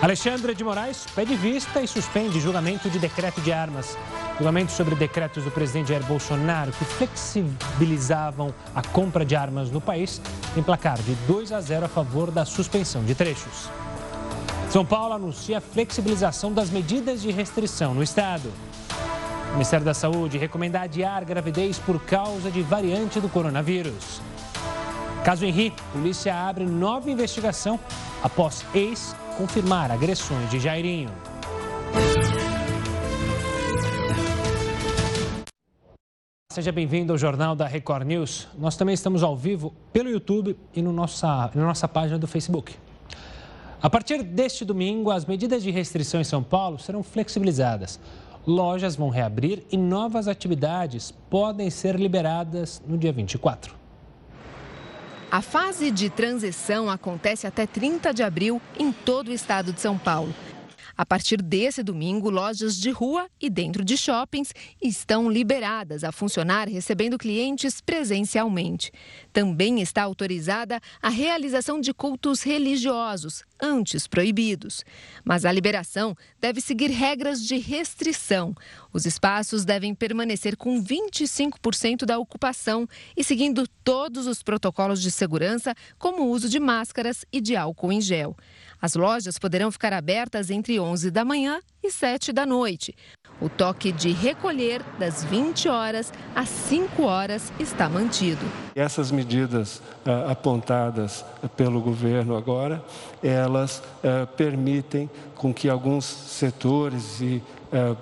Alexandre de Moraes pede vista e suspende julgamento de decreto de armas. Julgamento sobre decretos do presidente Jair Bolsonaro que flexibilizavam a compra de armas no país tem placar de 2 a 0 a favor da suspensão de trechos. São Paulo anuncia a flexibilização das medidas de restrição no estado. O Ministério da Saúde recomenda adiar gravidez por causa de variante do coronavírus. Caso Henrique, polícia abre nova investigação após ex confirmar agressões de Jairinho. Seja bem-vindo ao Jornal da Record News. Nós também estamos ao vivo pelo YouTube e no nossa, na nossa página do Facebook. A partir deste domingo, as medidas de restrição em São Paulo serão flexibilizadas. Lojas vão reabrir e novas atividades podem ser liberadas no dia 24. A fase de transição acontece até 30 de abril em todo o estado de São Paulo. A partir desse domingo, lojas de rua e dentro de shoppings estão liberadas a funcionar recebendo clientes presencialmente. Também está autorizada a realização de cultos religiosos, antes proibidos. Mas a liberação deve seguir regras de restrição. Os espaços devem permanecer com 25% da ocupação e seguindo todos os protocolos de segurança, como o uso de máscaras e de álcool em gel. As lojas poderão ficar abertas entre 11 da manhã e 7 da noite. O toque de recolher das 20 horas às 5 horas está mantido. Essas medidas ah, apontadas pelo governo agora, elas ah, permitem com que alguns setores e ah,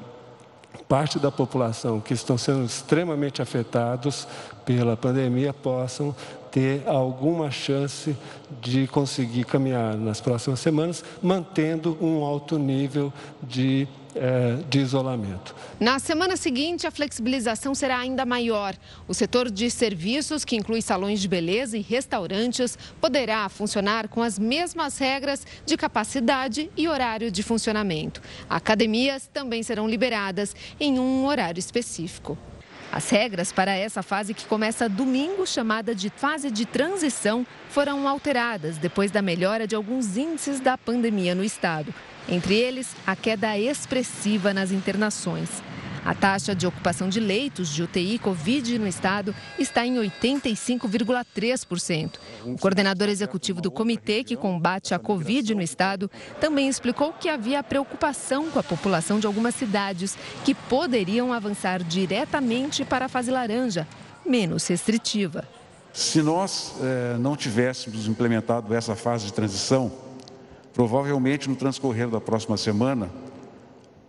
parte da população que estão sendo extremamente afetados pela pandemia possam ter alguma chance de conseguir caminhar nas próximas semanas, mantendo um alto nível de eh, de isolamento. Na semana seguinte, a flexibilização será ainda maior. O setor de serviços, que inclui salões de beleza e restaurantes, poderá funcionar com as mesmas regras de capacidade e horário de funcionamento. Academias também serão liberadas em um horário específico. As regras para essa fase que começa domingo, chamada de fase de transição, foram alteradas depois da melhora de alguns índices da pandemia no estado. Entre eles, a queda expressiva nas internações. A taxa de ocupação de leitos de UTI Covid no estado está em 85,3%. O coordenador executivo do comitê que combate a Covid no estado também explicou que havia preocupação com a população de algumas cidades que poderiam avançar diretamente para a fase laranja, menos restritiva. Se nós eh, não tivéssemos implementado essa fase de transição, provavelmente no transcorrer da próxima semana,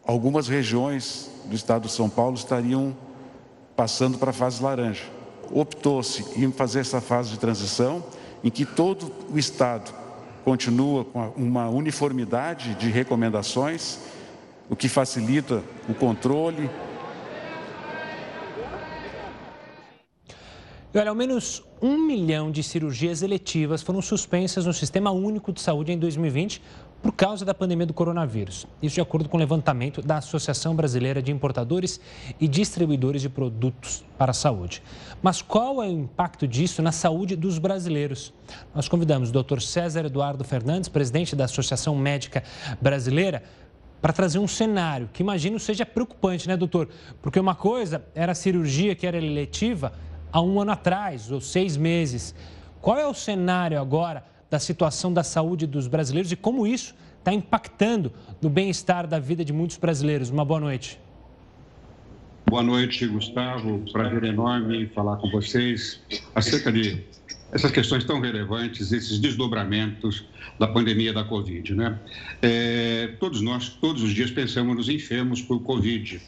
algumas regiões do estado de São Paulo estariam passando para a fase laranja. Optou-se em fazer essa fase de transição, em que todo o estado continua com uma uniformidade de recomendações, o que facilita o controle. E olha, ao menos um milhão de cirurgias eletivas foram suspensas no Sistema Único de Saúde em 2020 por causa da pandemia do coronavírus. Isso de acordo com o levantamento da Associação Brasileira de Importadores e Distribuidores de Produtos para a Saúde. Mas qual é o impacto disso na saúde dos brasileiros? Nós convidamos o Dr. César Eduardo Fernandes, presidente da Associação Médica Brasileira, para trazer um cenário que imagino seja preocupante, né, doutor? Porque uma coisa era a cirurgia que era eletiva há um ano atrás, ou seis meses. Qual é o cenário agora da situação da saúde dos brasileiros e como isso está impactando no bem-estar da vida de muitos brasileiros. Uma boa noite. Boa noite, Gustavo. Prazer enorme falar com vocês acerca de essas questões tão relevantes, esses desdobramentos da pandemia da Covid. Né? É, todos nós, todos os dias, pensamos nos enfermos por Covid.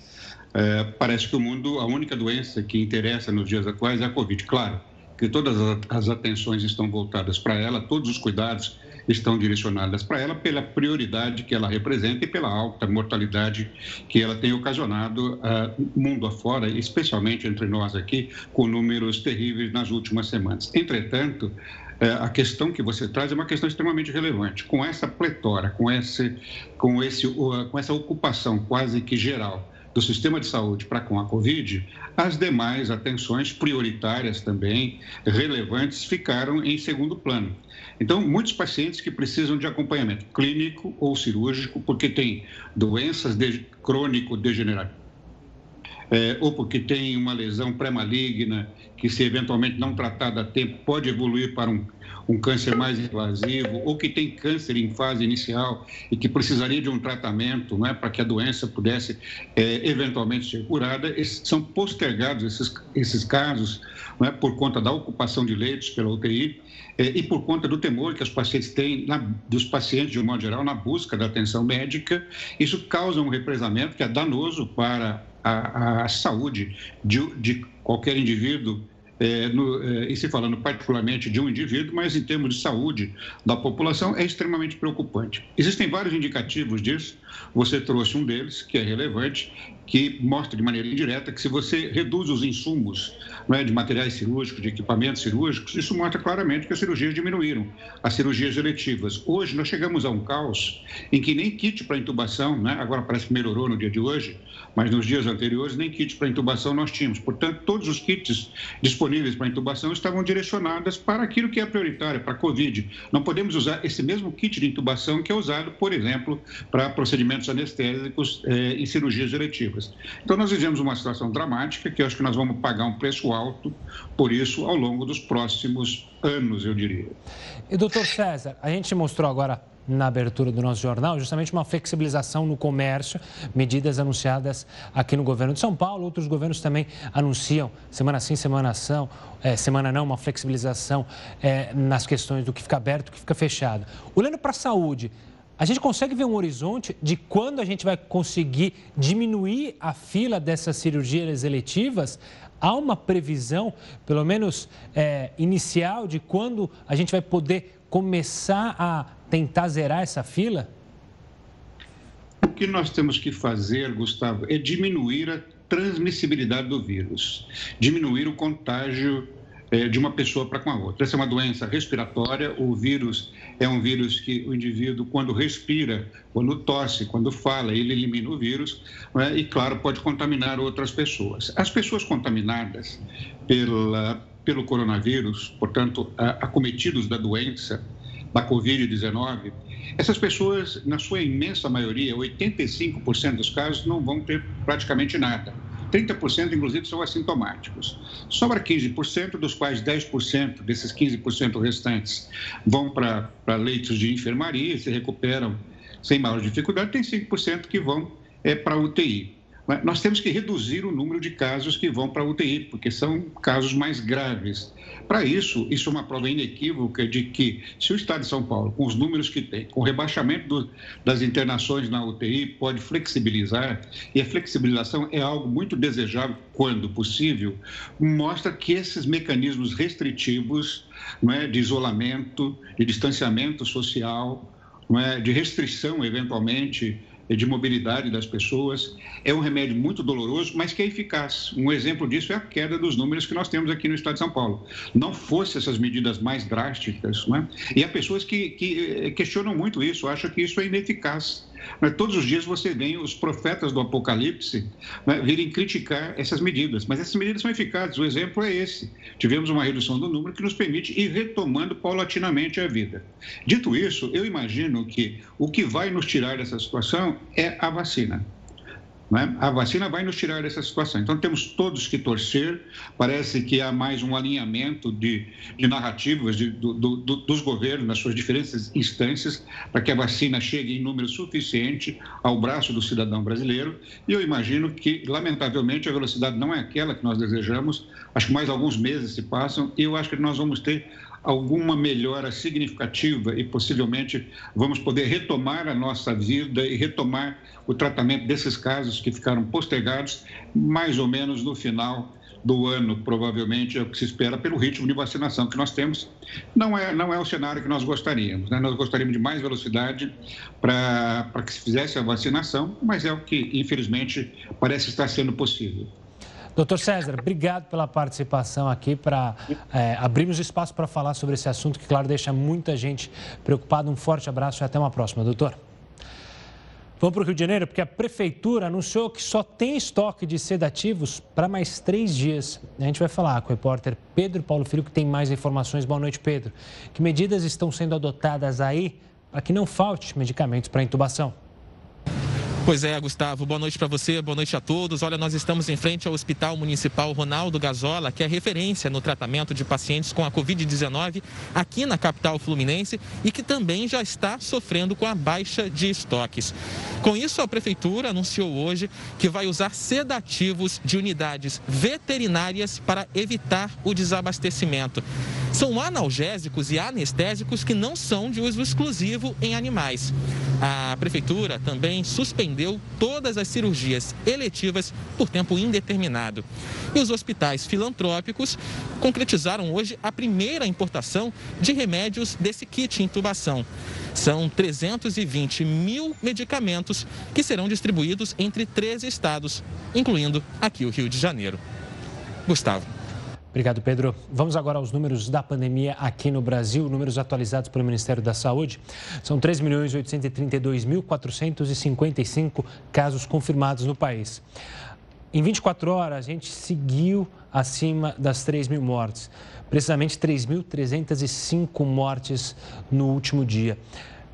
É, parece que o mundo, a única doença que interessa nos dias atuais é a Covid. Claro, que todas as atenções estão voltadas para ela, todos os cuidados estão direcionados para ela pela prioridade que ela representa e pela alta mortalidade que ela tem ocasionado uh, mundo afora, especialmente entre nós aqui, com números terríveis nas últimas semanas. Entretanto, uh, a questão que você traz é uma questão extremamente relevante. Com essa pletora, com, esse, com, esse, com essa ocupação quase que geral do sistema de saúde para com a Covid, as demais atenções prioritárias também relevantes ficaram em segundo plano. Então, muitos pacientes que precisam de acompanhamento clínico ou cirúrgico, porque têm doenças de, crônico-degenerativas, é, ou porque tem uma lesão pré-maligna que, se eventualmente não tratada a tempo, pode evoluir para um um câncer mais invasivo, ou que tem câncer em fase inicial e que precisaria de um tratamento né, para que a doença pudesse é, eventualmente ser curada, esses, são postergados esses, esses casos né, por conta da ocupação de leitos pela UTI é, e por conta do temor que os pacientes têm, na, dos pacientes de um modo geral, na busca da atenção médica. Isso causa um represamento que é danoso para a, a saúde de, de qualquer indivíduo é, no, é, e se falando particularmente de um indivíduo, mas em termos de saúde da população, é extremamente preocupante. Existem vários indicativos disso, você trouxe um deles, que é relevante, que mostra de maneira indireta que se você reduz os insumos né, de materiais cirúrgicos, de equipamentos cirúrgicos, isso mostra claramente que as cirurgias diminuíram, as cirurgias eletivas. Hoje nós chegamos a um caos em que nem kit para intubação, né, agora parece que melhorou no dia de hoje, mas nos dias anteriores nem kit para intubação nós tínhamos. Portanto, todos os kits disponíveis para intubação estavam direcionados para aquilo que é prioritário, para a Covid. Não podemos usar esse mesmo kit de intubação que é usado, por exemplo, para procedimentos anestésicos eh, em cirurgias eletivas. Então, nós vivemos uma situação dramática que eu acho que nós vamos pagar um preço alto por isso ao longo dos próximos anos, eu diria. E, doutor César, a gente mostrou agora na abertura do nosso jornal, justamente uma flexibilização no comércio, medidas anunciadas aqui no governo de São Paulo. Outros governos também anunciam, semana sim, semana não, é, semana não, uma flexibilização é, nas questões do que fica aberto, do que fica fechado. Olhando para a saúde, a gente consegue ver um horizonte de quando a gente vai conseguir diminuir a fila dessas cirurgias eletivas? Há uma previsão, pelo menos é, inicial, de quando a gente vai poder começar a tentar zerar essa fila? O que nós temos que fazer, Gustavo, é diminuir a transmissibilidade do vírus, diminuir o contágio é, de uma pessoa para com a outra. Essa é uma doença respiratória, o vírus é um vírus que o indivíduo, quando respira, quando tosse, quando fala, ele elimina o vírus né? e, claro, pode contaminar outras pessoas. As pessoas contaminadas pela, pelo coronavírus, portanto, acometidos da doença, da Covid-19, essas pessoas, na sua imensa maioria, 85% dos casos, não vão ter praticamente nada 30% inclusive são assintomáticos. Sobra 15%, dos quais 10% desses 15% restantes vão para leitos de enfermaria se recuperam sem maior dificuldade, tem 5% que vão é, para UTI. Nós temos que reduzir o número de casos que vão para a UTI, porque são casos mais graves. Para isso, isso é uma prova inequívoca de que, se o Estado de São Paulo, com os números que tem, com o rebaixamento do, das internações na UTI, pode flexibilizar, e a flexibilização é algo muito desejável quando possível, mostra que esses mecanismos restritivos não é, de isolamento, de distanciamento social, é, de restrição, eventualmente, de mobilidade das pessoas. É um remédio muito doloroso, mas que é eficaz. Um exemplo disso é a queda dos números que nós temos aqui no estado de São Paulo. Não fosse essas medidas mais drásticas, né? e há pessoas que, que eh, questionam muito isso, acham que isso é ineficaz. Mas todos os dias você vê os profetas do Apocalipse né, virem criticar essas medidas. Mas essas medidas são eficazes. O exemplo é esse. Tivemos uma redução do número que nos permite ir retomando paulatinamente a vida. Dito isso, eu imagino que o que vai nos tirar dessa situação é a vacina. Né? A vacina vai nos tirar dessa situação. Então, temos todos que torcer. Parece que há mais um alinhamento de, de narrativas de, do, do, dos governos nas suas diferentes instâncias para que a vacina chegue em número suficiente ao braço do cidadão brasileiro. E eu imagino que, lamentavelmente, a velocidade não é aquela que nós desejamos. Acho que mais alguns meses se passam e eu acho que nós vamos ter alguma melhora significativa e possivelmente vamos poder retomar a nossa vida e retomar o tratamento desses casos que ficaram postergados mais ou menos no final do ano, provavelmente é o que se espera pelo ritmo de vacinação que nós temos. Não é, não é o cenário que nós gostaríamos, né? nós gostaríamos de mais velocidade para que se fizesse a vacinação, mas é o que, infelizmente, parece estar sendo possível. Doutor César, obrigado pela participação aqui para é, abrirmos espaço para falar sobre esse assunto que, claro, deixa muita gente preocupada. Um forte abraço e até uma próxima, doutor. Vamos para o Rio de Janeiro, porque a Prefeitura anunciou que só tem estoque de sedativos para mais três dias. A gente vai falar com o repórter Pedro Paulo Filho, que tem mais informações. Boa noite, Pedro. Que medidas estão sendo adotadas aí para que não falte medicamentos para intubação? Pois é, Gustavo. Boa noite para você, boa noite a todos. Olha, nós estamos em frente ao Hospital Municipal Ronaldo Gazola, que é referência no tratamento de pacientes com a Covid-19 aqui na capital fluminense e que também já está sofrendo com a baixa de estoques. Com isso, a Prefeitura anunciou hoje que vai usar sedativos de unidades veterinárias para evitar o desabastecimento. São analgésicos e anestésicos que não são de uso exclusivo em animais. A Prefeitura também suspendeu todas as cirurgias eletivas por tempo indeterminado. E os hospitais filantrópicos concretizaram hoje a primeira importação de remédios desse kit intubação. São 320 mil medicamentos que serão distribuídos entre 13 estados, incluindo aqui o Rio de Janeiro. Gustavo. Obrigado, Pedro. Vamos agora aos números da pandemia aqui no Brasil, números atualizados pelo Ministério da Saúde. São 3.832.455 casos confirmados no país. Em 24 horas, a gente seguiu acima das 3 mil mortes, precisamente 3.305 mortes no último dia,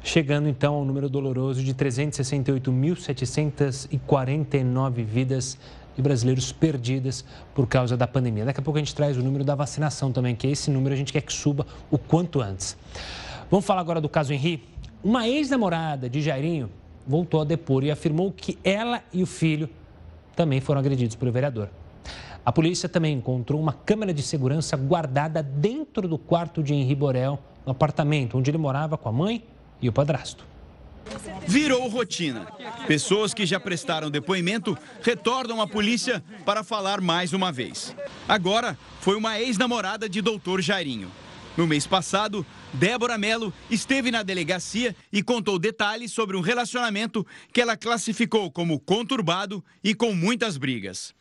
chegando então ao número doloroso de 368.749 vidas de brasileiros perdidas por causa da pandemia. Daqui a pouco a gente traz o número da vacinação também, que é esse número a gente quer que suba o quanto antes. Vamos falar agora do caso Henri. Uma ex-namorada de Jairinho voltou a depor e afirmou que ela e o filho também foram agredidos pelo vereador. A polícia também encontrou uma câmera de segurança guardada dentro do quarto de Henri Borel, no apartamento onde ele morava com a mãe e o padrasto. Virou rotina. Pessoas que já prestaram depoimento retornam à polícia para falar mais uma vez. Agora foi uma ex-namorada de doutor Jairinho. No mês passado, Débora Mello esteve na delegacia e contou detalhes sobre um relacionamento que ela classificou como conturbado e com muitas brigas.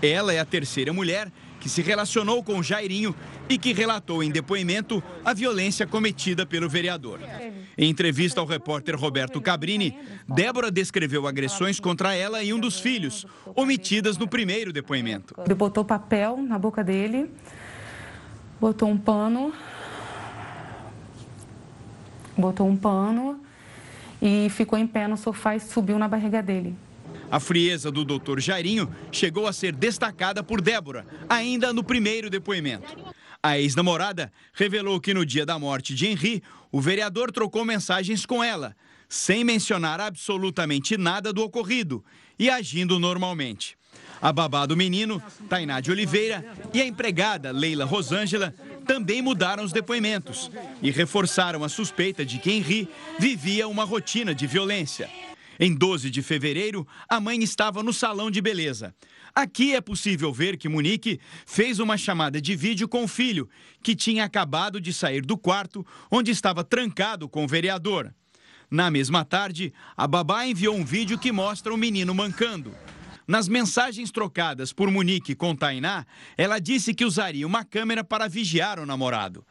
Ela é a terceira mulher que se relacionou com Jairinho e que relatou em depoimento a violência cometida pelo vereador. Em entrevista ao repórter Roberto Cabrini, Débora descreveu agressões contra ela e um dos filhos, omitidas no primeiro depoimento. Ele botou papel na boca dele, botou um pano, botou um pano e ficou em pé no sofá e subiu na barriga dele. A frieza do doutor Jairinho chegou a ser destacada por Débora, ainda no primeiro depoimento. A ex-namorada revelou que no dia da morte de Henri, o vereador trocou mensagens com ela, sem mencionar absolutamente nada do ocorrido e agindo normalmente. A babá do menino, Tainá de Oliveira, e a empregada, Leila Rosângela, também mudaram os depoimentos e reforçaram a suspeita de que Henri vivia uma rotina de violência. Em 12 de fevereiro, a mãe estava no salão de beleza. Aqui é possível ver que Monique fez uma chamada de vídeo com o filho, que tinha acabado de sair do quarto onde estava trancado com o vereador. Na mesma tarde, a babá enviou um vídeo que mostra o menino mancando. Nas mensagens trocadas por Monique com Tainá, ela disse que usaria uma câmera para vigiar o namorado.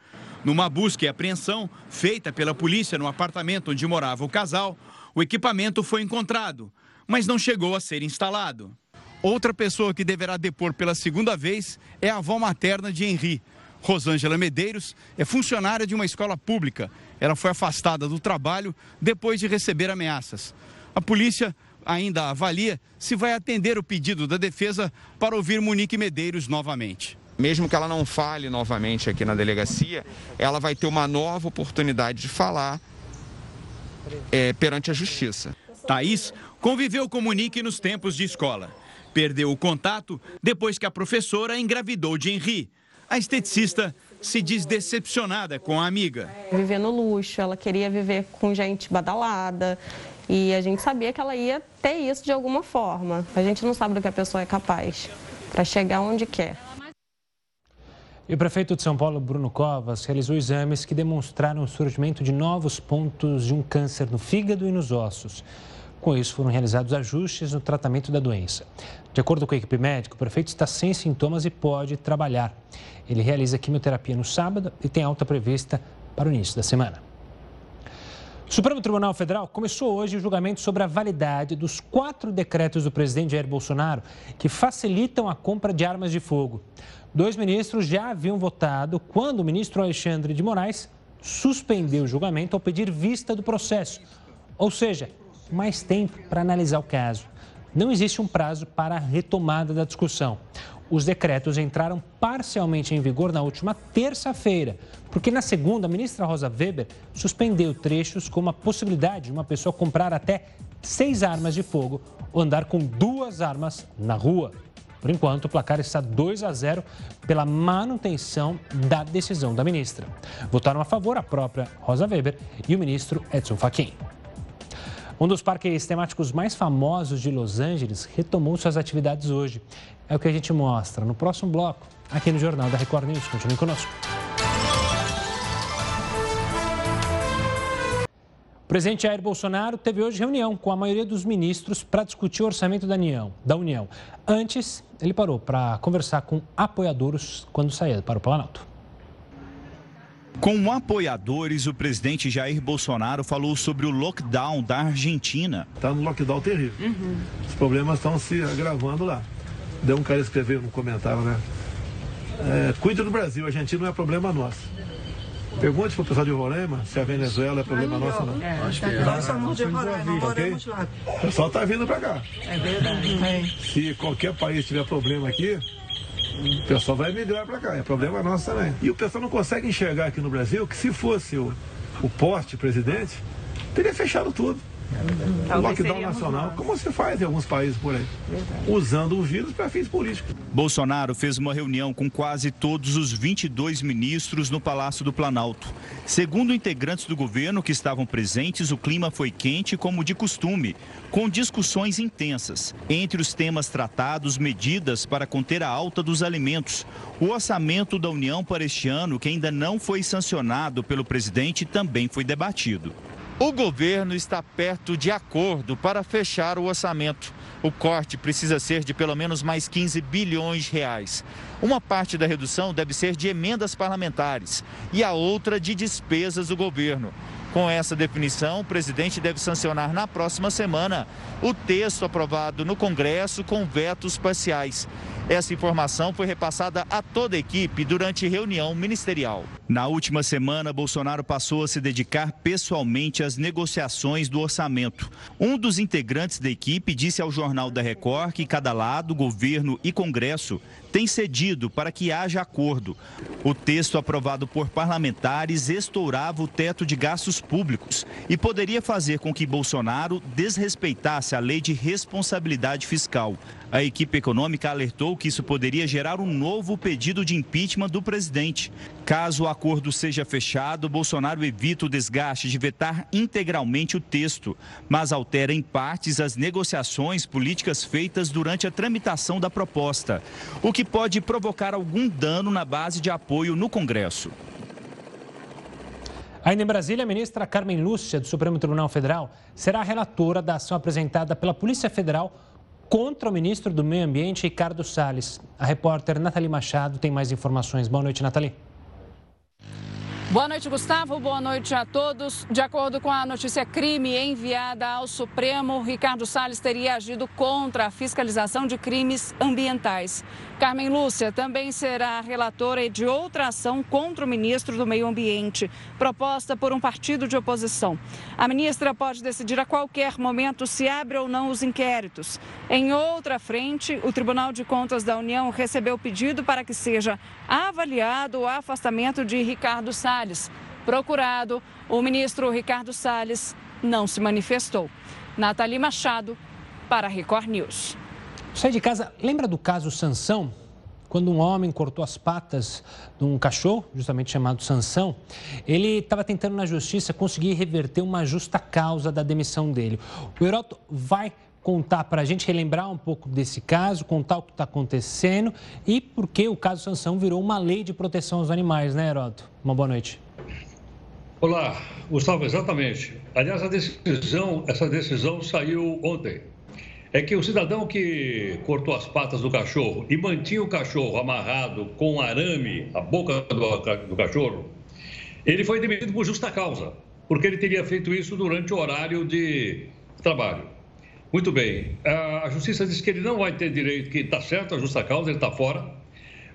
Numa busca e apreensão feita pela polícia no apartamento onde morava o casal, o equipamento foi encontrado, mas não chegou a ser instalado. Outra pessoa que deverá depor pela segunda vez é a avó materna de Henri. Rosângela Medeiros é funcionária de uma escola pública. Ela foi afastada do trabalho depois de receber ameaças. A polícia ainda avalia se vai atender o pedido da defesa para ouvir Monique Medeiros novamente. Mesmo que ela não fale novamente aqui na delegacia, ela vai ter uma nova oportunidade de falar é, perante a justiça. Thaís conviveu com Monique nos tempos de escola. Perdeu o contato depois que a professora engravidou de Henri. A esteticista se diz decepcionada com a amiga. Viver no luxo, ela queria viver com gente badalada. E a gente sabia que ela ia ter isso de alguma forma. A gente não sabe do que a pessoa é capaz para chegar onde quer. E o prefeito de São Paulo, Bruno Covas, realizou exames que demonstraram o surgimento de novos pontos de um câncer no fígado e nos ossos. Com isso, foram realizados ajustes no tratamento da doença. De acordo com a equipe médica, o prefeito está sem sintomas e pode trabalhar. Ele realiza quimioterapia no sábado e tem alta prevista para o início da semana. O Supremo Tribunal Federal começou hoje o julgamento sobre a validade dos quatro decretos do presidente Jair Bolsonaro que facilitam a compra de armas de fogo. Dois ministros já haviam votado quando o ministro Alexandre de Moraes suspendeu o julgamento ao pedir vista do processo, ou seja, mais tempo para analisar o caso. Não existe um prazo para a retomada da discussão. Os decretos entraram parcialmente em vigor na última terça-feira, porque na segunda, a ministra Rosa Weber suspendeu trechos como a possibilidade de uma pessoa comprar até seis armas de fogo ou andar com duas armas na rua. Por enquanto, o placar está 2 a 0 pela manutenção da decisão da ministra. Votaram a favor a própria Rosa Weber e o ministro Edson Fachin. Um dos parques temáticos mais famosos de Los Angeles retomou suas atividades hoje. É o que a gente mostra no próximo bloco, aqui no Jornal da Record News. Continue conosco. O presidente Jair Bolsonaro teve hoje reunião com a maioria dos ministros para discutir o orçamento da União. Da União. Antes, ele parou para conversar com apoiadores quando saía para o Planalto. Com apoiadores, o presidente Jair Bolsonaro falou sobre o lockdown da Argentina. Está no lockdown terrível. Uhum. Os problemas estão se agravando lá. Deu um cara escreveu no comentário, né? É, cuide do Brasil, a Argentina não é problema nosso. Pergunte para o pessoal de Roraima se a Venezuela é problema nosso ou não. É, Acho que é. Nós somos de Roraima, moramos lá. O pessoal está vindo para cá. É verdade. Se qualquer país tiver problema aqui, o pessoal vai migrar para cá, é problema nosso também. E o pessoal não consegue enxergar aqui no Brasil que se fosse o, o porte presidente, teria fechado tudo. É lockdown nacional, como se faz em alguns países por aí, usando o vírus para fins políticos. Bolsonaro fez uma reunião com quase todos os 22 ministros no Palácio do Planalto. Segundo integrantes do governo que estavam presentes, o clima foi quente como de costume, com discussões intensas. Entre os temas tratados, medidas para conter a alta dos alimentos. O orçamento da União para este ano, que ainda não foi sancionado pelo presidente, também foi debatido. O governo está perto de acordo para fechar o orçamento. O corte precisa ser de pelo menos mais 15 bilhões de reais. Uma parte da redução deve ser de emendas parlamentares e a outra de despesas do governo. Com essa definição, o presidente deve sancionar na próxima semana o texto aprovado no Congresso com vetos parciais. Essa informação foi repassada a toda a equipe durante reunião ministerial. Na última semana, Bolsonaro passou a se dedicar pessoalmente às negociações do orçamento. Um dos integrantes da equipe disse ao Jornal da Record que cada lado, governo e Congresso, tem cedido para que haja acordo. O texto aprovado por parlamentares estourava o teto de gastos públicos e poderia fazer com que Bolsonaro desrespeitasse a lei de responsabilidade fiscal. A equipe econômica alertou que isso poderia gerar um novo pedido de impeachment do presidente. Caso o acordo seja fechado, Bolsonaro evita o desgaste de vetar integralmente o texto, mas altera em partes as negociações políticas feitas durante a tramitação da proposta, o que pode provocar algum dano na base de apoio no Congresso. Ainda em Brasília, a ministra Carmen Lúcia, do Supremo Tribunal Federal, será relatora da ação apresentada pela Polícia Federal contra o ministro do Meio Ambiente, Ricardo Salles. A repórter Nathalie Machado tem mais informações. Boa noite, Nathalie. Boa noite, Gustavo. Boa noite a todos. De acordo com a notícia crime enviada ao Supremo, Ricardo Salles teria agido contra a fiscalização de crimes ambientais. Carmen Lúcia também será relatora de outra ação contra o ministro do Meio Ambiente, proposta por um partido de oposição. A ministra pode decidir a qualquer momento se abre ou não os inquéritos. Em outra frente, o Tribunal de Contas da União recebeu pedido para que seja avaliado o afastamento de Ricardo Salles Salles. Procurado, o ministro Ricardo Salles não se manifestou. Nathalie Machado, para a Record News. Sai de casa, lembra do caso Sansão? Quando um homem cortou as patas de um cachorro, justamente chamado Sansão, ele estava tentando na justiça conseguir reverter uma justa causa da demissão dele. O Heroto vai contar para a gente, relembrar um pouco desse caso, contar o que está acontecendo e por que o caso Sansão virou uma lei de proteção aos animais, né, Heroto? Uma boa noite. Olá, Gustavo, exatamente. Aliás, a decisão, essa decisão saiu ontem. É que o cidadão que cortou as patas do cachorro e mantinha o cachorro amarrado com arame à boca do, do cachorro, ele foi demitido por justa causa. porque ele teria feito isso durante o horário de trabalho. Muito bem, a justiça disse que ele não vai ter direito, que está certo, a justa causa, ele está fora,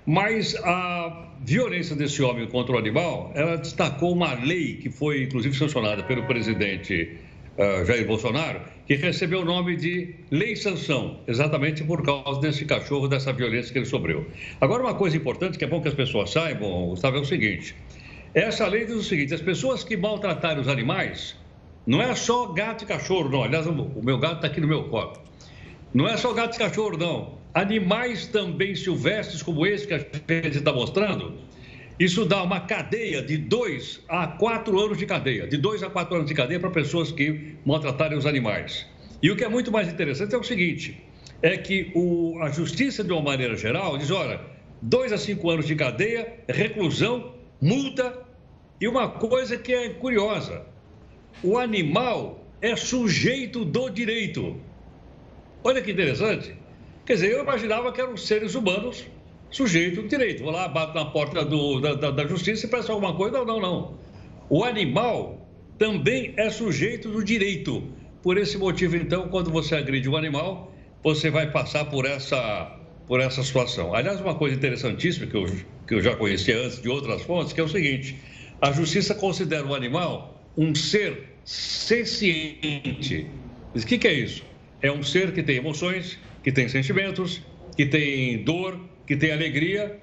mas a violência desse homem contra o animal, ela destacou uma lei que foi, inclusive, sancionada pelo presidente uh, Jair Bolsonaro, que recebeu o nome de Lei Sanção, exatamente por causa desse cachorro, dessa violência que ele sofreu. Agora, uma coisa importante que é bom que as pessoas saibam, Gustavo, é o seguinte: essa lei diz o seguinte: as pessoas que maltratarem os animais, não é só gato e cachorro, não. Aliás, o meu gato está aqui no meu copo. Não é só gato e cachorro, não. Animais também silvestres, como esse que a gente está mostrando, isso dá uma cadeia de dois a quatro anos de cadeia. De dois a quatro anos de cadeia para pessoas que maltratarem os animais. E o que é muito mais interessante é o seguinte: é que o, a justiça, de uma maneira geral, diz: olha, dois a cinco anos de cadeia, reclusão, multa. E uma coisa que é curiosa: o animal é sujeito do direito. Olha que interessante. Quer dizer, eu imaginava que eram seres humanos sujeito de direito. Vou lá, bato na porta do, da, da, da, justiça e peço alguma coisa. Não, não, não. O animal também é sujeito do direito. Por esse motivo, então, quando você agride um animal, você vai passar por essa, por essa situação. Aliás, uma coisa interessantíssima que eu, que eu já conhecia antes de outras fontes, que é o seguinte: a justiça considera o animal um ser senciente. O que, que é isso? É um ser que tem emoções, que tem sentimentos, que tem dor, que tem alegria,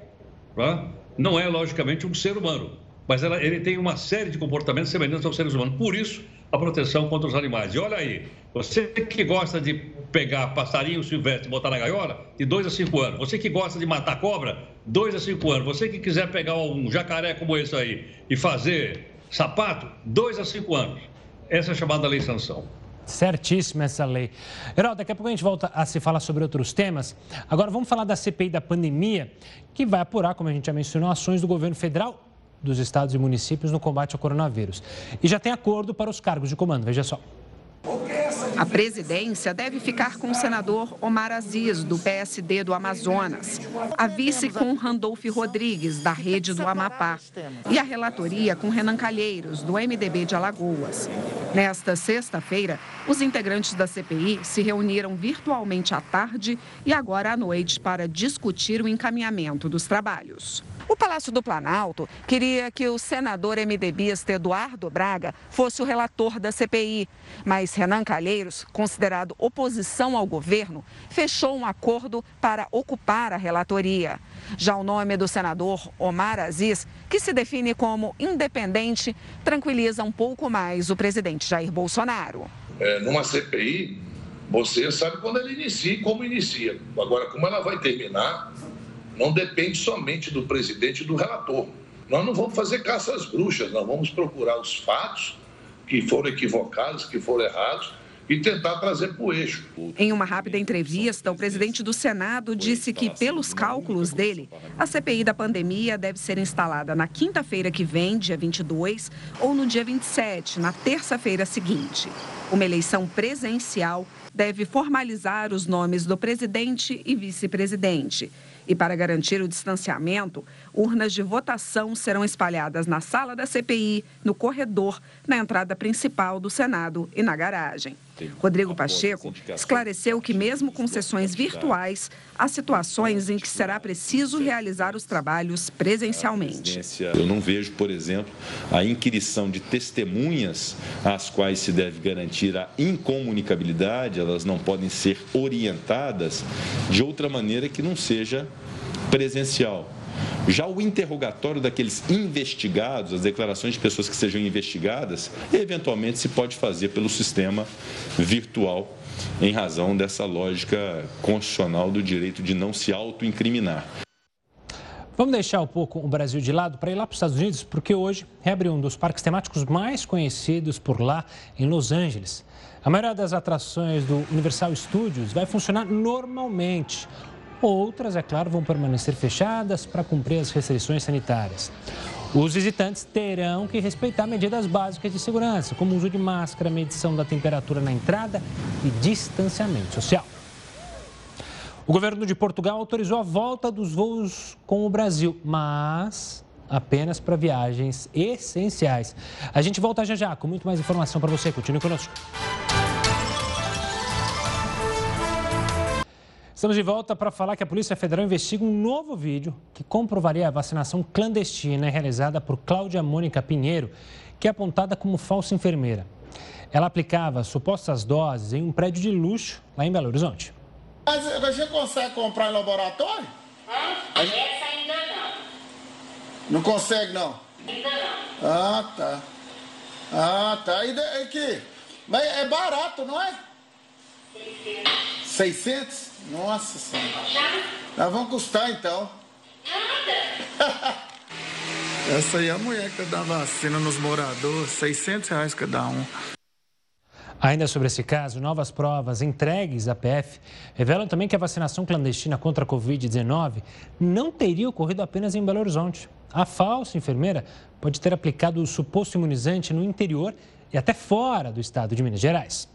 tá? não é logicamente um ser humano, mas ela, ele tem uma série de comportamentos semelhantes aos seres humanos. Por isso, a proteção contra os animais. E olha aí, você que gosta de pegar passarinho silvestre e botar na gaiola, de 2 a 5 anos. Você que gosta de matar cobra, 2 a 5 anos. Você que quiser pegar um jacaré como esse aí e fazer sapato, 2 a 5 anos. Essa é chamada lei sanção. Certíssima essa lei. Heraldo, daqui a pouco a gente volta a se falar sobre outros temas. Agora vamos falar da CPI da pandemia, que vai apurar, como a gente já mencionou, ações do governo federal, dos estados e municípios no combate ao coronavírus. E já tem acordo para os cargos de comando, veja só. A presidência deve ficar com o senador Omar Aziz, do PSD do Amazonas. A vice com Randolph Rodrigues, da Rede do Amapá. E a relatoria com Renan Calheiros, do MDB de Alagoas. Nesta sexta-feira, os integrantes da CPI se reuniram virtualmente à tarde e agora à noite para discutir o encaminhamento dos trabalhos. O Palácio do Planalto queria que o senador MDBista Eduardo Braga fosse o relator da CPI, mas Renan Calheiros, considerado oposição ao governo, fechou um acordo para ocupar a relatoria. Já o nome do senador Omar Aziz, que se define como independente, tranquiliza um pouco mais o presidente Jair Bolsonaro. É, numa CPI, você sabe quando ela inicia e como inicia. Agora, como ela vai terminar, não depende somente do presidente e do relator. Nós não vamos fazer caça às bruxas, nós vamos procurar os fatos que foram equivocados, que foram errados e tentar trazer para o eixo. Em uma rápida entrevista, o presidente do Senado disse que, pelos cálculos dele, a CPI da pandemia deve ser instalada na quinta-feira que vem, dia 22, ou no dia 27, na terça-feira seguinte. Uma eleição presencial deve formalizar os nomes do presidente e vice-presidente. E para garantir o distanciamento, urnas de votação serão espalhadas na sala da CPI, no corredor, na entrada principal do Senado e na garagem. Rodrigo Pacheco esclareceu que, mesmo com sessões virtuais, há situações em que será preciso realizar os trabalhos presencialmente. Eu não vejo, por exemplo, a inquirição de testemunhas às quais se deve garantir a incomunicabilidade, elas não podem ser orientadas de outra maneira que não seja presencial. Já o interrogatório daqueles investigados, as declarações de pessoas que sejam investigadas, eventualmente se pode fazer pelo sistema virtual, em razão dessa lógica constitucional do direito de não se autoincriminar. Vamos deixar um pouco o Brasil de lado para ir lá para os Estados Unidos, porque hoje reabriu um dos parques temáticos mais conhecidos por lá, em Los Angeles. A maioria das atrações do Universal Studios vai funcionar normalmente. Outras, é claro, vão permanecer fechadas para cumprir as restrições sanitárias. Os visitantes terão que respeitar medidas básicas de segurança, como o uso de máscara, medição da temperatura na entrada e distanciamento social. O governo de Portugal autorizou a volta dos voos com o Brasil, mas apenas para viagens essenciais. A gente volta já já com muito mais informação para você. Continue conosco. Estamos de volta para falar que a Polícia Federal investiga um novo vídeo que comprovaria a vacinação clandestina realizada por Cláudia Mônica Pinheiro, que é apontada como falsa enfermeira. Ela aplicava supostas doses em um prédio de luxo lá em Belo Horizonte. Mas você consegue comprar em laboratório? Hã? Essa ainda não. Não consegue, não? Ainda não. Ah, tá. Ah, tá. E aqui? Mas é barato, não é? 600. 600? Nossa Senhora. Nós vamos custar então. Nada. Essa aí é a mulher que dá vacina nos moradores, 600 reais cada um. Ainda sobre esse caso, novas provas entregues à PF revelam também que a vacinação clandestina contra a Covid-19 não teria ocorrido apenas em Belo Horizonte. A falsa enfermeira pode ter aplicado o suposto imunizante no interior e até fora do estado de Minas Gerais.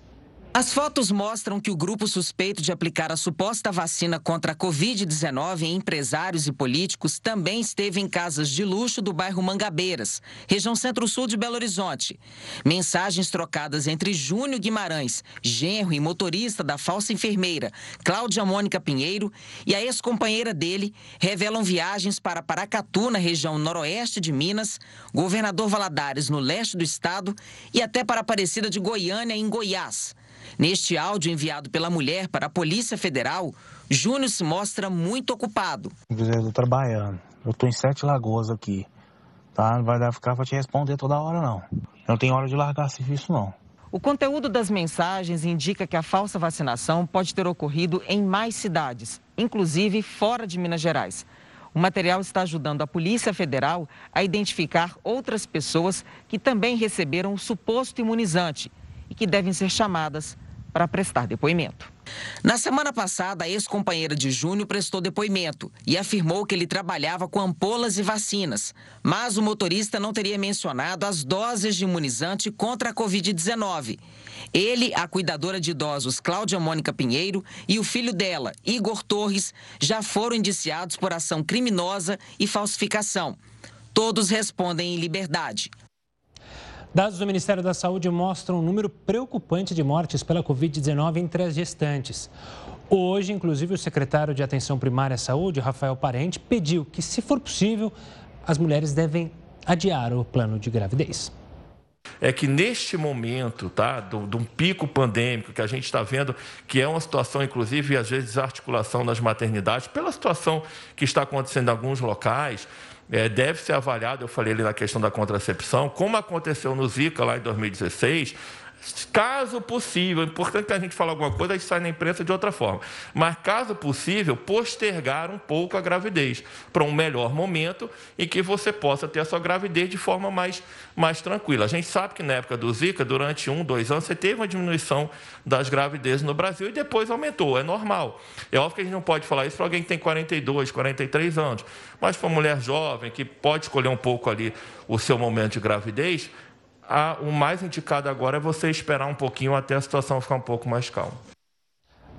As fotos mostram que o grupo suspeito de aplicar a suposta vacina contra a Covid-19 em empresários e políticos também esteve em casas de luxo do bairro Mangabeiras, região centro-sul de Belo Horizonte. Mensagens trocadas entre Júnior Guimarães, genro e motorista da falsa enfermeira Cláudia Mônica Pinheiro, e a ex-companheira dele revelam viagens para Paracatu, na região noroeste de Minas, Governador Valadares, no leste do estado, e até para Aparecida de Goiânia, em Goiás. Neste áudio enviado pela mulher para a Polícia Federal, Júnior se mostra muito ocupado. Estou trabalhando. Eu estou em Sete Lagoas aqui. Tá? Não vai dar ficar para te responder toda hora, não. Não tem hora de largar serviço, não. O conteúdo das mensagens indica que a falsa vacinação pode ter ocorrido em mais cidades, inclusive fora de Minas Gerais. O material está ajudando a Polícia Federal a identificar outras pessoas que também receberam o suposto imunizante e que devem ser chamadas para prestar depoimento. Na semana passada, a ex-companheira de Júnior prestou depoimento e afirmou que ele trabalhava com ampolas e vacinas, mas o motorista não teria mencionado as doses de imunizante contra a Covid-19. Ele, a cuidadora de idosos Cláudia Mônica Pinheiro e o filho dela, Igor Torres, já foram indiciados por ação criminosa e falsificação. Todos respondem em liberdade. Dados do Ministério da Saúde mostram um número preocupante de mortes pela Covid-19 entre as gestantes. Hoje, inclusive, o secretário de Atenção Primária à Saúde, Rafael Parente, pediu que, se for possível, as mulheres devem adiar o plano de gravidez é que neste momento, tá, de um pico pandêmico que a gente está vendo, que é uma situação, inclusive, às vezes, desarticulação das maternidades, pela situação que está acontecendo em alguns locais, é, deve ser avaliado, eu falei ali na questão da contracepção, como aconteceu no Zika lá em 2016, Caso possível, é importante que a gente fale alguma coisa, a gente sai na imprensa de outra forma. Mas, caso possível, postergar um pouco a gravidez para um melhor momento e que você possa ter a sua gravidez de forma mais, mais tranquila. A gente sabe que na época do Zika, durante um, dois anos, você teve uma diminuição das gravidezes no Brasil e depois aumentou. É normal. É óbvio que a gente não pode falar isso para alguém que tem 42, 43 anos. Mas para uma mulher jovem que pode escolher um pouco ali o seu momento de gravidez, a, o mais indicado agora é você esperar um pouquinho até a situação ficar um pouco mais calma.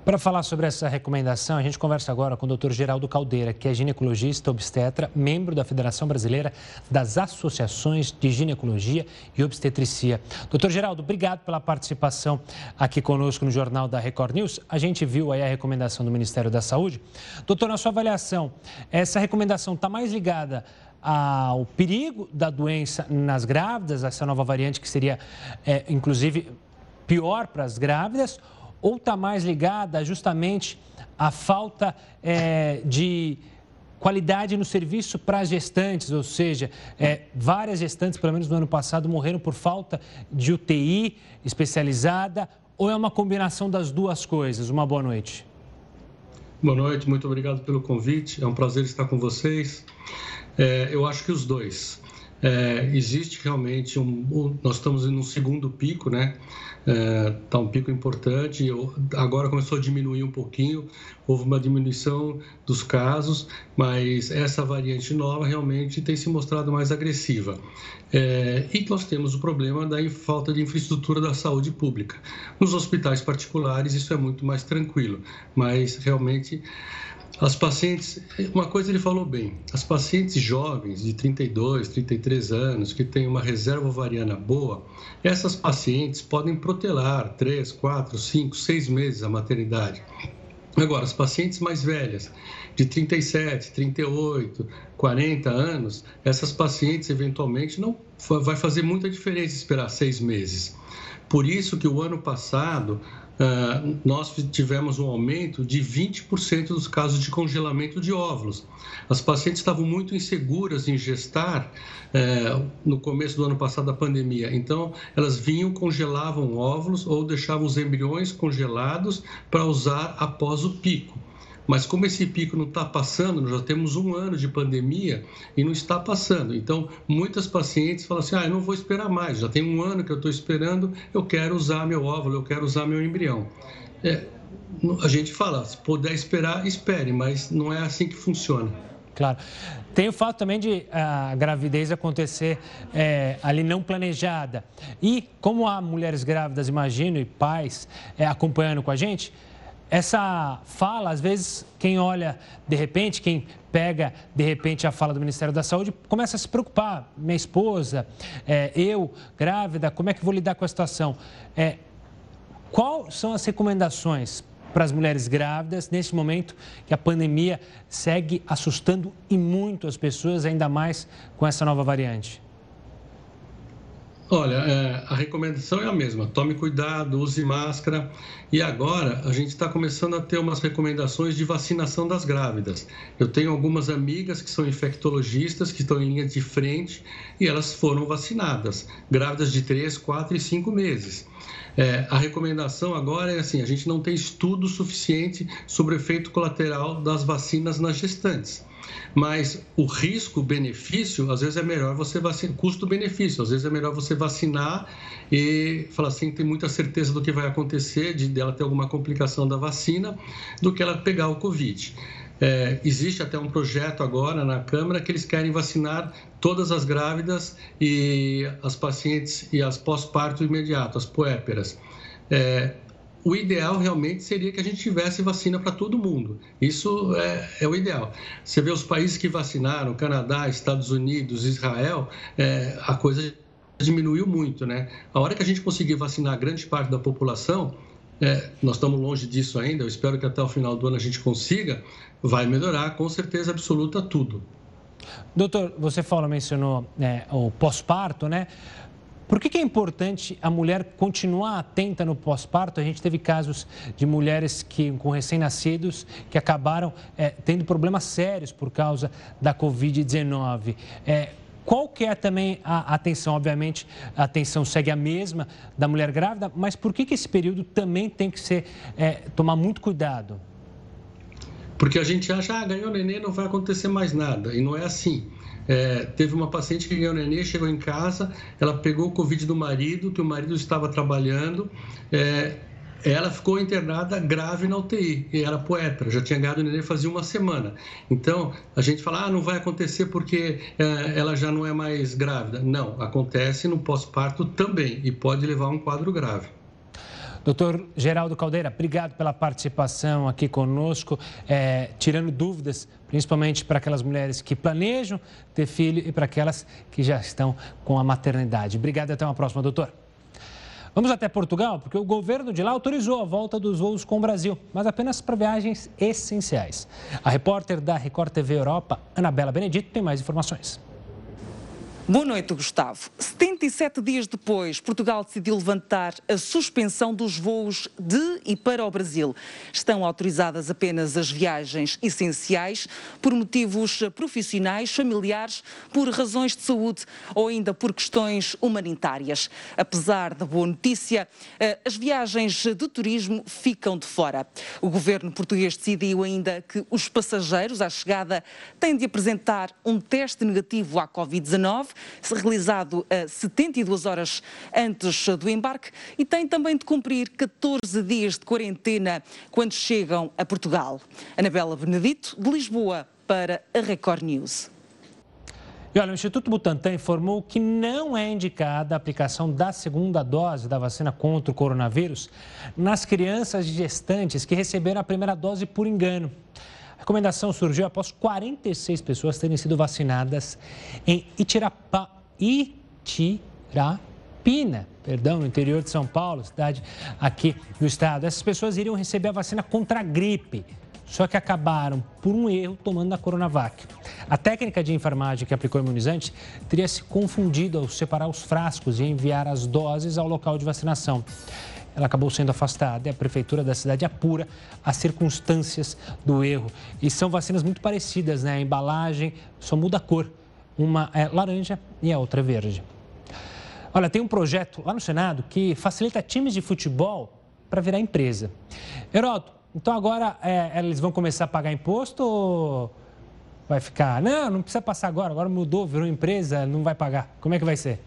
Para falar sobre essa recomendação, a gente conversa agora com o Dr. Geraldo Caldeira, que é ginecologista obstetra, membro da Federação Brasileira das Associações de Ginecologia e Obstetricia. Doutor Geraldo, obrigado pela participação aqui conosco no Jornal da Record News. A gente viu aí a recomendação do Ministério da Saúde. Doutor, na sua avaliação, essa recomendação está mais ligada ao perigo da doença nas grávidas, essa nova variante que seria, é, inclusive, pior para as grávidas, ou está mais ligada justamente à falta é, de qualidade no serviço para as gestantes, ou seja, é, várias gestantes, pelo menos no ano passado, morreram por falta de UTI especializada, ou é uma combinação das duas coisas? Uma boa noite. Boa noite, muito obrigado pelo convite. É um prazer estar com vocês. É, eu acho que os dois. É, existe realmente um, nós estamos em um segundo pico, né? Está é, um pico importante. agora começou a diminuir um pouquinho. Houve uma diminuição dos casos, mas essa variante nova realmente tem se mostrado mais agressiva. É, e nós temos o problema da falta de infraestrutura da saúde pública. Nos hospitais particulares isso é muito mais tranquilo, mas realmente As pacientes, uma coisa ele falou bem, as pacientes jovens de 32, 33 anos, que têm uma reserva ovariana boa, essas pacientes podem protelar 3, 4, 5, 6 meses a maternidade. Agora, as pacientes mais velhas, de 37, 38, 40 anos, essas pacientes eventualmente não vai fazer muita diferença esperar seis meses. Por isso que o ano passado nós tivemos um aumento de 20% dos casos de congelamento de óvulos. As pacientes estavam muito inseguras em gestar eh, no começo do ano passado da pandemia, então elas vinham, congelavam óvulos ou deixavam os embriões congelados para usar após o pico. Mas como esse pico não está passando, nós já temos um ano de pandemia e não está passando. Então, muitas pacientes falam assim: ah, eu não vou esperar mais, já tem um ano que eu estou esperando, eu quero usar meu óvulo, eu quero usar meu embrião. É, a gente fala, se puder esperar, espere, mas não é assim que funciona. Claro. Tem o fato também de a gravidez acontecer é, ali não planejada. E como há mulheres grávidas, imagino, e pais é, acompanhando com a gente, essa fala, às vezes, quem olha de repente, quem pega de repente a fala do Ministério da Saúde, começa a se preocupar. Minha esposa, é, eu, grávida, como é que vou lidar com a situação? É, quais são as recomendações para as mulheres grávidas nesse momento que a pandemia segue assustando e muito as pessoas, ainda mais com essa nova variante? Olha, é, a recomendação é a mesma: tome cuidado, use máscara. E agora a gente está começando a ter umas recomendações de vacinação das grávidas. Eu tenho algumas amigas que são infectologistas, que estão em linha de frente e elas foram vacinadas, grávidas de 3, 4 e 5 meses. É, a recomendação agora é assim: a gente não tem estudo suficiente sobre o efeito colateral das vacinas nas gestantes. Mas o risco-benefício, às vezes é melhor você vacinar, custo-benefício, às vezes é melhor você vacinar e falar assim, tem muita certeza do que vai acontecer, de dela ter alguma complicação da vacina, do que ela pegar o Covid. É, existe até um projeto agora na Câmara que eles querem vacinar todas as grávidas e as pacientes e as pós-parto imediato, as puéperas. É, o ideal realmente seria que a gente tivesse vacina para todo mundo. Isso é, é, o ideal. Você vê os países que vacinaram, Canadá, Estados Unidos, Israel, é, a coisa diminuiu muito, né? A hora que a gente conseguir vacinar grande parte da população, é, nós estamos longe disso ainda, eu espero que até o final do ano a gente consiga, vai melhorar com certeza absoluta tudo. Doutor, você falou, mencionou é, o pós-parto, né? Por que, que, é importante a mulher continuar atenta no pós-parto? A gente teve casos de mulheres que, com recém-nascidos que acabaram é, tendo problemas sérios por causa da Covid-19. É, qual que é também a atenção? Obviamente, a atenção segue a mesma da mulher grávida, mas por que, que esse período também tem que ser é, tomar muito cuidado? Porque a gente acha, ah, ganhou neném, não vai acontecer mais nada. E não é assim. É, teve uma paciente que ganhou nenê, chegou em casa, ela pegou o Covid do marido, que o marido estava trabalhando, é, ela ficou internada grave na UTI e era poeta, já tinha ganhado o neném fazia uma semana. Então, a gente fala, ah, não vai acontecer porque é, ela já não é mais grávida. Não, acontece no pós-parto também e pode levar a um quadro grave. Doutor Geraldo Caldeira, obrigado pela participação aqui conosco, é, tirando dúvidas, principalmente para aquelas mulheres que planejam ter filho e para aquelas que já estão com a maternidade. Obrigado e até uma próxima, doutor. Vamos até Portugal, porque o governo de lá autorizou a volta dos voos com o Brasil, mas apenas para viagens essenciais. A repórter da Record TV Europa, Anabela Benedito, tem mais informações. Boa noite, Gustavo. 77 dias depois, Portugal decidiu levantar a suspensão dos voos de e para o Brasil. Estão autorizadas apenas as viagens essenciais por motivos profissionais, familiares, por razões de saúde ou ainda por questões humanitárias. Apesar da boa notícia, eh, as viagens de turismo ficam de fora. O governo português decidiu ainda que os passageiros à chegada têm de apresentar um teste negativo à Covid-19 realizado a 72 horas antes do embarque e tem também de cumprir 14 dias de quarentena quando chegam a Portugal. Anabela Benedito, de Lisboa, para a Record News. E olha, o Instituto Butantan informou que não é indicada a aplicação da segunda dose da vacina contra o coronavírus nas crianças gestantes que receberam a primeira dose por engano. A recomendação surgiu após 46 pessoas terem sido vacinadas em Itirapá, Itirapina, perdão, no interior de São Paulo, cidade aqui do estado. Essas pessoas iriam receber a vacina contra a gripe só que acabaram, por um erro, tomando a Coronavac. A técnica de enfermagem que aplicou o imunizante teria se confundido ao separar os frascos e enviar as doses ao local de vacinação. Ela acabou sendo afastada e a prefeitura da cidade apura as circunstâncias do erro. E são vacinas muito parecidas, né? A embalagem só muda a cor. Uma é laranja e a outra é verde. Olha, tem um projeto lá no Senado que facilita times de futebol para virar empresa. Heroto, então agora é, eles vão começar a pagar imposto ou vai ficar? Não, não precisa passar agora, agora mudou, virou empresa, não vai pagar. Como é que vai ser?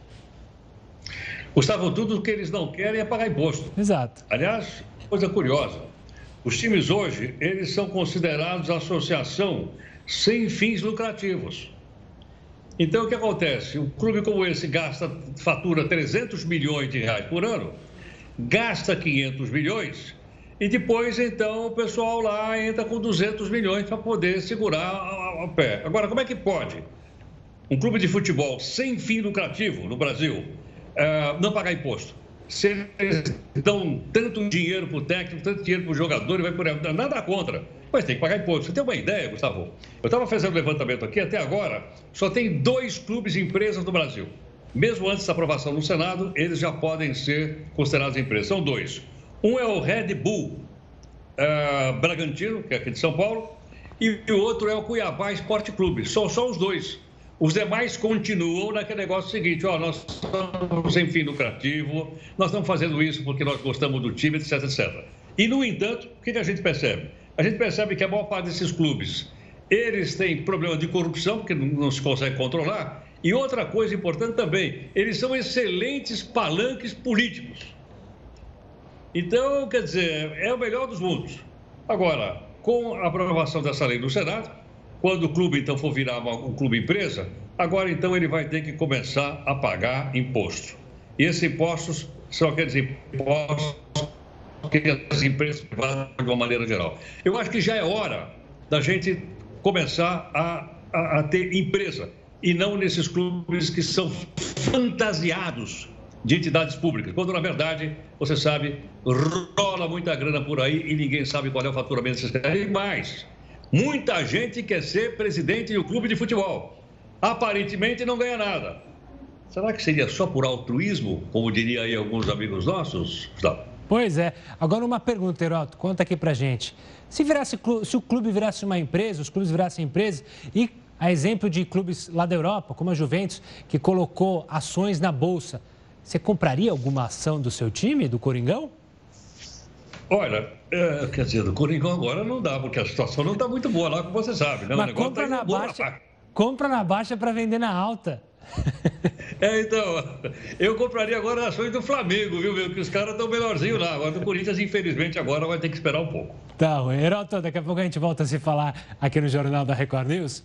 Gustavo, tudo o que eles não querem é pagar imposto. Exato. Aliás, coisa curiosa, os times hoje, eles são considerados associação sem fins lucrativos. Então, o que acontece? Um clube como esse gasta, fatura 300 milhões de reais por ano, gasta 500 milhões e depois, então, o pessoal lá entra com 200 milhões para poder segurar o pé. Agora, como é que pode um clube de futebol sem fim lucrativo no Brasil uh, não pagar imposto? Se eles dão tanto dinheiro para o técnico, tanto dinheiro para o jogador, e vai por nada contra, mas tem que pagar imposto. Você tem uma ideia, Gustavo? Eu estava fazendo levantamento aqui, até agora, só tem dois clubes e empresas no Brasil. Mesmo antes da aprovação no Senado, eles já podem ser considerados empresas. São dois. Um é o Red Bull uh, Bragantino, que é aqui de São Paulo, e o outro é o Cuiabá Esporte Clube. São só os dois. Os demais continuam naquele negócio seguinte: ó, nós estamos sem fim lucrativo, nós estamos fazendo isso porque nós gostamos do time, etc, etc. E, no entanto, o que a gente percebe? A gente percebe que a maior parte desses clubes, eles têm problema de corrupção, porque não se consegue controlar, e outra coisa importante também, eles são excelentes palanques políticos. Então, quer dizer, é o melhor dos mundos. Agora, com a aprovação dessa lei no Senado, quando o clube então for virar um clube empresa, agora então ele vai ter que começar a pagar imposto. E esses impostos são aqueles impostos que as empresas pagam de uma maneira geral. Eu acho que já é hora da gente começar a, a, a ter empresa e não nesses clubes que são fantasiados de entidades públicas, quando na verdade, você sabe, rola muita grana por aí e ninguém sabe qual é o faturamento desses caras. E mais, muita gente quer ser presidente do clube de futebol. Aparentemente não ganha nada. Será que seria só por altruísmo, como diria aí alguns amigos nossos, Gustavo? Pois é. Agora uma pergunta, Heroto, conta aqui pra gente. Se, virasse, se o clube virasse uma empresa, os clubes virassem empresa e a exemplo de clubes lá da Europa, como a Juventus, que colocou ações na bolsa, você compraria alguma ação do seu time, do Coringão? Olha, é, quer dizer, do Coringão agora não dá, porque a situação não está muito boa lá, como você sabe. Né? Mas compra, tá na baixa, compra na baixa para vender na alta. É, então, eu compraria agora ações do Flamengo, viu, meu? Que os caras estão melhorzinho lá. Agora do Corinthians, infelizmente, agora vai ter que esperar um pouco. Tá, Heroto, daqui a pouco a gente volta a se falar aqui no Jornal da Record News.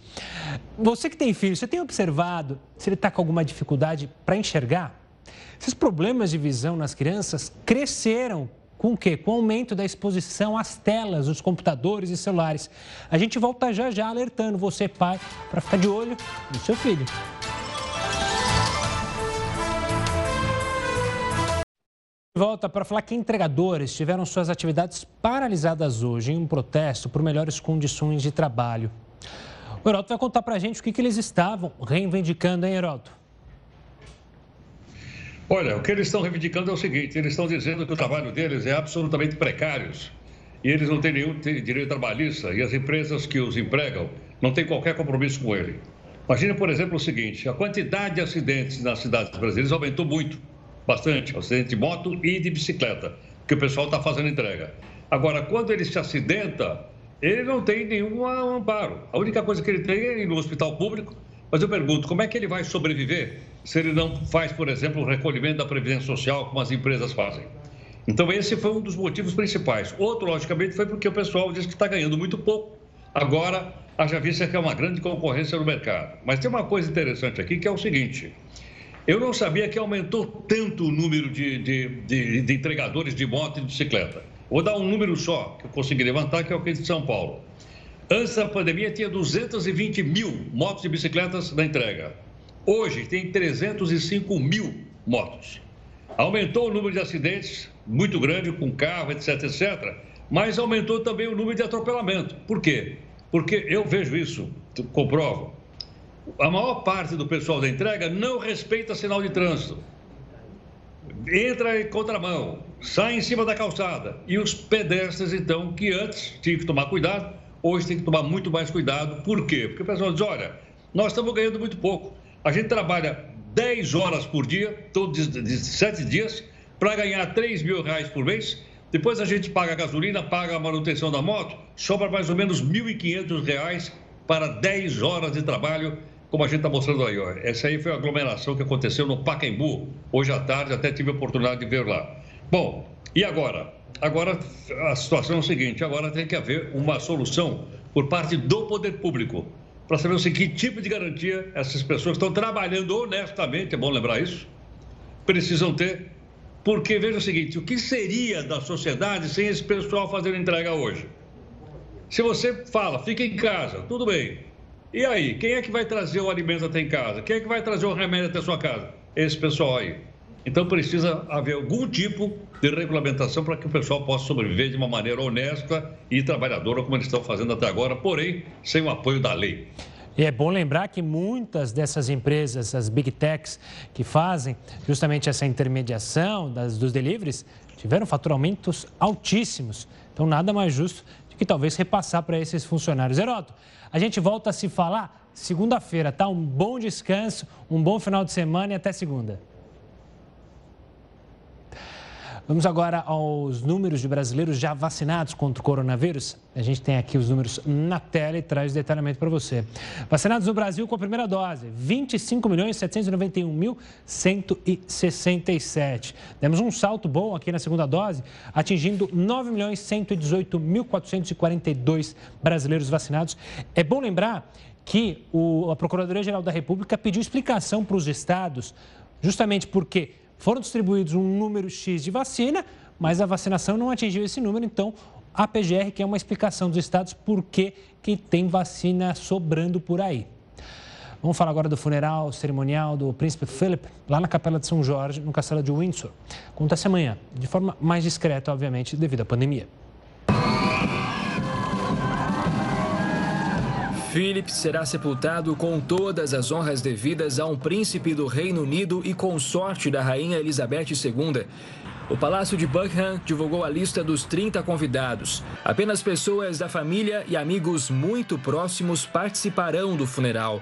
Você que tem filho, você tem observado se ele está com alguma dificuldade para enxergar? Esses problemas de visão nas crianças cresceram com o quê? Com o aumento da exposição às telas dos computadores e celulares. A gente volta já já alertando você, pai, para ficar de olho no seu filho. Volta para falar que entregadores tiveram suas atividades paralisadas hoje em um protesto por melhores condições de trabalho. O Heroto vai contar para a gente o que, que eles estavam reivindicando, hein, Heroto? Olha, o que eles estão reivindicando é o seguinte: eles estão dizendo que o trabalho deles é absolutamente precário e eles não têm nenhum direito trabalhista e as empresas que os empregam não têm qualquer compromisso com ele. Imagina, por exemplo, o seguinte: a quantidade de acidentes nas cidades brasileiras aumentou muito, bastante, acidente de moto e de bicicleta, que o pessoal está fazendo entrega. Agora, quando ele se acidenta, ele não tem nenhum amparo. A única coisa que ele tem é ir no hospital público. Mas eu pergunto, como é que ele vai sobreviver se ele não faz, por exemplo, o recolhimento da Previdência Social, como as empresas fazem. Então, esse foi um dos motivos principais. Outro, logicamente, foi porque o pessoal diz que está ganhando muito pouco. Agora, haja vista que é uma grande concorrência no mercado. Mas tem uma coisa interessante aqui, que é o seguinte. Eu não sabia que aumentou tanto o número de, de, de, de entregadores de moto e de bicicleta. Vou dar um número só, que eu consegui levantar, que é o que de São Paulo. Antes da pandemia, tinha 220 mil motos e bicicletas na entrega. Hoje, tem 305 mil motos. Aumentou o número de acidentes, muito grande, com carro, etc, etc. Mas aumentou também o número de atropelamento. Por quê? Porque eu vejo isso, comprovo. A maior parte do pessoal da entrega não respeita sinal de trânsito. Entra em contramão, sai em cima da calçada. E os pedestres, então, que antes tinham que tomar cuidado, hoje tem que tomar muito mais cuidado. Por quê? Porque o pessoal diz: olha, nós estamos ganhando muito pouco. A gente trabalha 10 horas por dia, todos de 7 dias, para ganhar 3 mil reais por mês. Depois a gente paga a gasolina, paga a manutenção da moto, sobra mais ou menos 1.500 reais para 10 horas de trabalho, como a gente está mostrando aí. Essa aí foi a aglomeração que aconteceu no Pacaembu, hoje à tarde, até tive a oportunidade de ver lá. Bom, e agora? Agora a situação é o seguinte: agora tem que haver uma solução por parte do poder público para saber assim, que tipo de garantia essas pessoas estão trabalhando honestamente, é bom lembrar isso, precisam ter. Porque veja o seguinte: o que seria da sociedade sem esse pessoal fazendo entrega hoje? Se você fala, fica em casa, tudo bem. E aí, quem é que vai trazer o alimento até em casa? Quem é que vai trazer o remédio até a sua casa? Esse pessoal aí. Então precisa haver algum tipo de regulamentação para que o pessoal possa sobreviver de uma maneira honesta e trabalhadora, como eles estão fazendo até agora, porém sem o apoio da lei. E é bom lembrar que muitas dessas empresas, as big techs, que fazem justamente essa intermediação das, dos deliveries, tiveram faturamentos altíssimos. Então, nada mais justo do que talvez repassar para esses funcionários. Heroto, a gente volta a se falar segunda-feira, tá? Um bom descanso, um bom final de semana e até segunda. Vamos agora aos números de brasileiros já vacinados contra o coronavírus. A gente tem aqui os números na tela e traz detalhamento para você. Vacinados no Brasil com a primeira dose, 25 milhões 791 mil 167. Demos um salto bom aqui na segunda dose, atingindo 9 milhões 118 mil 442 brasileiros vacinados. É bom lembrar que o, a Procuradoria-Geral da República pediu explicação para os estados, justamente porque foram distribuídos um número X de vacina, mas a vacinação não atingiu esse número, então a PGR quer uma explicação dos estados por que, que tem vacina sobrando por aí. Vamos falar agora do funeral cerimonial do príncipe Philip, lá na Capela de São Jorge, no castelo de Windsor. Acontece amanhã, de forma mais discreta, obviamente, devido à pandemia. Philip será sepultado com todas as honras devidas a um príncipe do Reino Unido e consorte da Rainha Elizabeth II. O Palácio de Buckingham divulgou a lista dos 30 convidados. Apenas pessoas da família e amigos muito próximos participarão do funeral.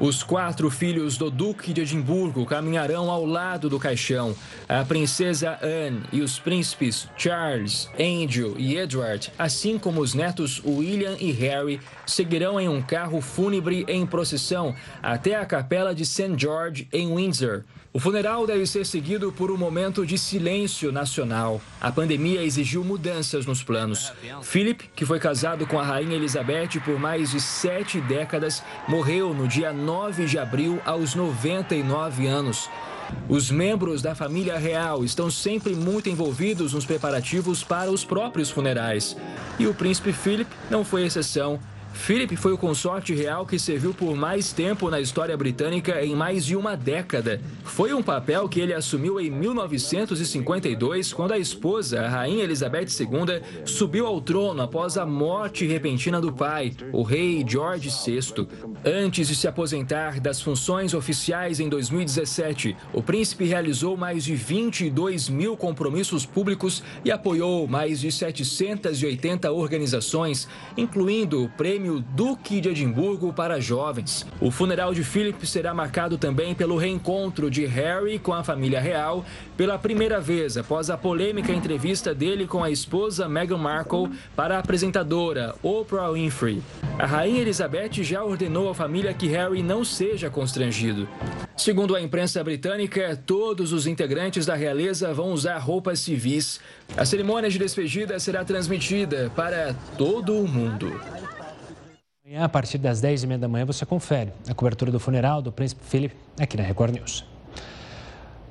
Os quatro filhos do Duque de Edimburgo caminharão ao lado do caixão. A princesa Anne e os príncipes Charles, Andrew e Edward, assim como os netos William e Harry, seguirão em um carro fúnebre em procissão até a capela de St. George, em Windsor. O funeral deve ser seguido por um momento de silêncio nacional. A pandemia exigiu mudanças nos planos. Philip, que foi casado com a rainha Elizabeth por mais de sete décadas, morreu no dia 9 de abril, aos 99 anos. Os membros da família real estão sempre muito envolvidos nos preparativos para os próprios funerais. E o príncipe Philip não foi exceção. Philip foi o consorte real que serviu por mais tempo na história britânica em mais de uma década. Foi um papel que ele assumiu em 1952, quando a esposa, a rainha Elizabeth II, subiu ao trono após a morte repentina do pai, o rei George VI. Antes de se aposentar das funções oficiais em 2017, o príncipe realizou mais de 22 mil compromissos públicos e apoiou mais de 780 organizações, incluindo o Prêmio Prêmio Duque de Edimburgo para jovens. O funeral de Philip será marcado também pelo reencontro de Harry com a família real pela primeira vez após a polêmica entrevista dele com a esposa Meghan Markle para a apresentadora Oprah Winfrey. A rainha Elizabeth já ordenou à família que Harry não seja constrangido. Segundo a imprensa britânica, todos os integrantes da realeza vão usar roupas civis. A cerimônia de despedida será transmitida para todo o mundo. Amanhã, a partir das 10h30 da manhã, você confere a cobertura do funeral do príncipe Philip aqui na Record News.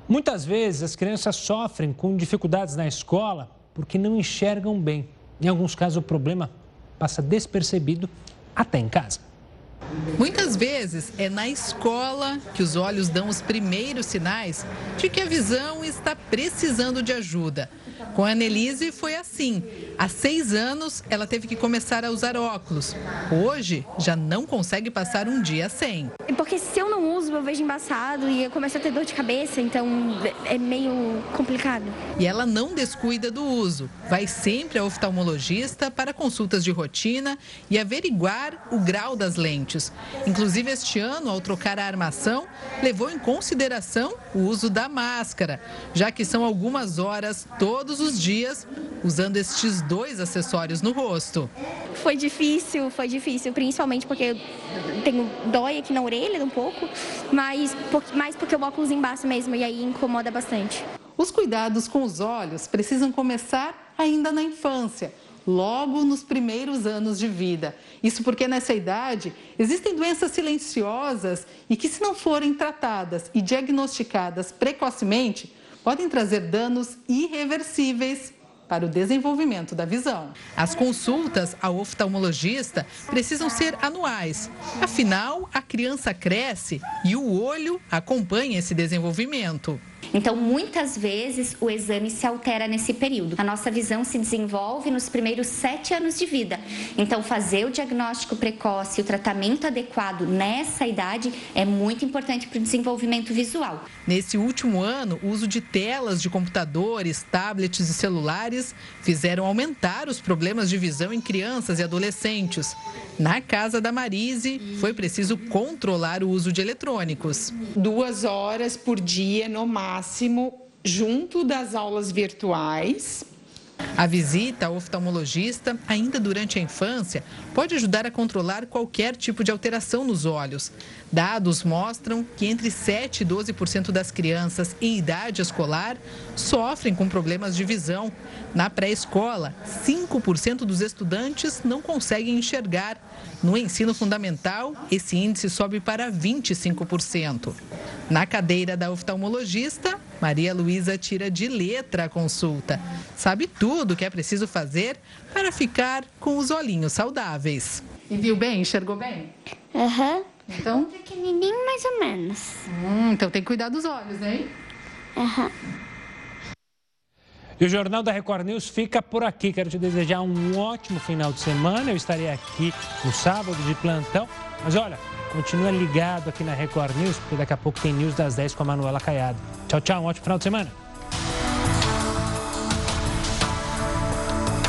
Muitas vezes as crianças sofrem com dificuldades na escola porque não enxergam bem. Em alguns casos, o problema passa despercebido até em casa. Muitas vezes é na escola que os olhos dão os primeiros sinais de que a visão está precisando de ajuda. Com a Annelise foi assim. Há seis anos, ela teve que começar a usar óculos. Hoje, já não consegue passar um dia sem. Porque se eu não uso, eu vejo embaçado e eu começo a ter dor de cabeça, então é meio complicado. E ela não descuida do uso. Vai sempre ao oftalmologista para consultas de rotina e averiguar o grau das lentes. Inclusive, este ano, ao trocar a armação, levou em consideração o uso da máscara, já que são algumas horas todos os dias usando estes dois acessórios no rosto. Foi difícil, foi difícil, principalmente porque tenho dói aqui na orelha um pouco, mas mais porque o óculos embaixo mesmo e aí incomoda bastante. Os cuidados com os olhos precisam começar ainda na infância logo nos primeiros anos de vida. Isso porque nessa idade existem doenças silenciosas e que, se não forem tratadas e diagnosticadas precocemente, podem trazer danos irreversíveis para o desenvolvimento da visão. As consultas ao oftalmologista precisam ser anuais. Afinal, a criança cresce e o olho acompanha esse desenvolvimento. Então, muitas vezes, o exame se altera nesse período. A nossa visão se desenvolve nos primeiros sete anos de vida. Então, fazer o diagnóstico precoce e o tratamento adequado nessa idade é muito importante para o desenvolvimento visual. Nesse último ano, o uso de telas de computadores, tablets e celulares fizeram aumentar os problemas de visão em crianças e adolescentes. Na casa da Marise, foi preciso controlar o uso de eletrônicos. Duas horas por dia, no máximo, junto das aulas virtuais. A visita ao oftalmologista, ainda durante a infância, pode ajudar a controlar qualquer tipo de alteração nos olhos. Dados mostram que entre 7 e 12% das crianças em idade escolar sofrem com problemas de visão. Na pré-escola, 5% dos estudantes não conseguem enxergar. No ensino fundamental, esse índice sobe para 25%. Na cadeira da oftalmologista, Maria Luísa tira de letra a consulta. Sabe tudo o que é preciso fazer para ficar com os olhinhos saudáveis. E viu bem? Enxergou bem? Aham. Uhum. Então? Pequenininho, mais ou menos. Hum, então tem que cuidar dos olhos, hein? Aham. Uhum. E o Jornal da Record News fica por aqui. Quero te desejar um ótimo final de semana. Eu estarei aqui no sábado de plantão. Mas olha, continua ligado aqui na Record News, porque daqui a pouco tem News das 10 com a Manuela Caiado. Tchau, tchau. Um ótimo final de semana.